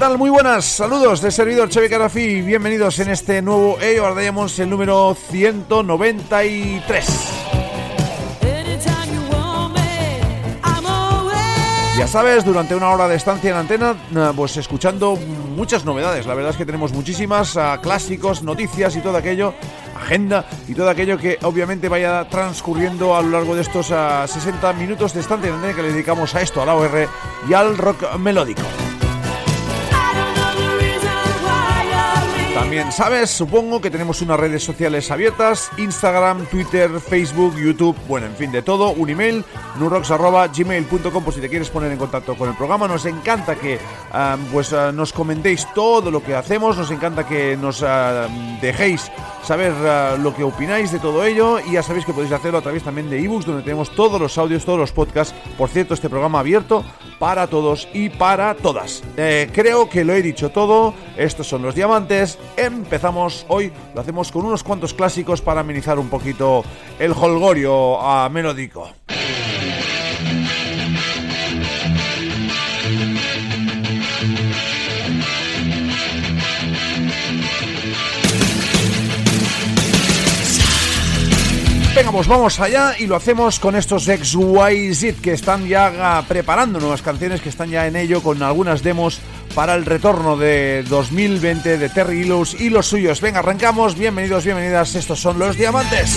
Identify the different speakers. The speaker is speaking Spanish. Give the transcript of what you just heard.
Speaker 1: tal? Muy buenas, saludos de servidor Chevy Carafi, bienvenidos en este nuevo EO Diamonds, el número 193. Ya sabes, durante una hora de estancia en antena, eh, pues escuchando muchas novedades. La verdad es que tenemos muchísimas ah, clásicos, noticias y todo aquello, agenda y todo aquello que obviamente vaya transcurriendo a lo largo de estos 60 ah, minutos de estancia en antena que le dedicamos a esto, a la OR y al rock melódico. También sabes, supongo que tenemos unas redes sociales abiertas, Instagram, Twitter, Facebook, YouTube, bueno, en fin, de todo, un email, nurox.gmail.com por si te quieres poner en contacto con el programa. Nos encanta que ah, pues ah, nos comentéis todo lo que hacemos, nos encanta que nos ah, dejéis saber lo que opináis de todo ello y ya sabéis que podéis hacerlo a través también de ebooks donde tenemos todos los audios, todos los podcasts. Por cierto, este programa abierto para todos y para todas. Eh, creo que lo he dicho todo, estos son los diamantes empezamos hoy. Lo hacemos con unos cuantos clásicos para amenizar un poquito el holgorio a melódico. Venga, pues vamos allá y lo hacemos con estos XYZ que están ya preparando nuevas canciones, que están ya en ello con algunas demos para el retorno de 2020 de Terry Ilus y los suyos. Venga, arrancamos. Bienvenidos, bienvenidas. Estos son los diamantes.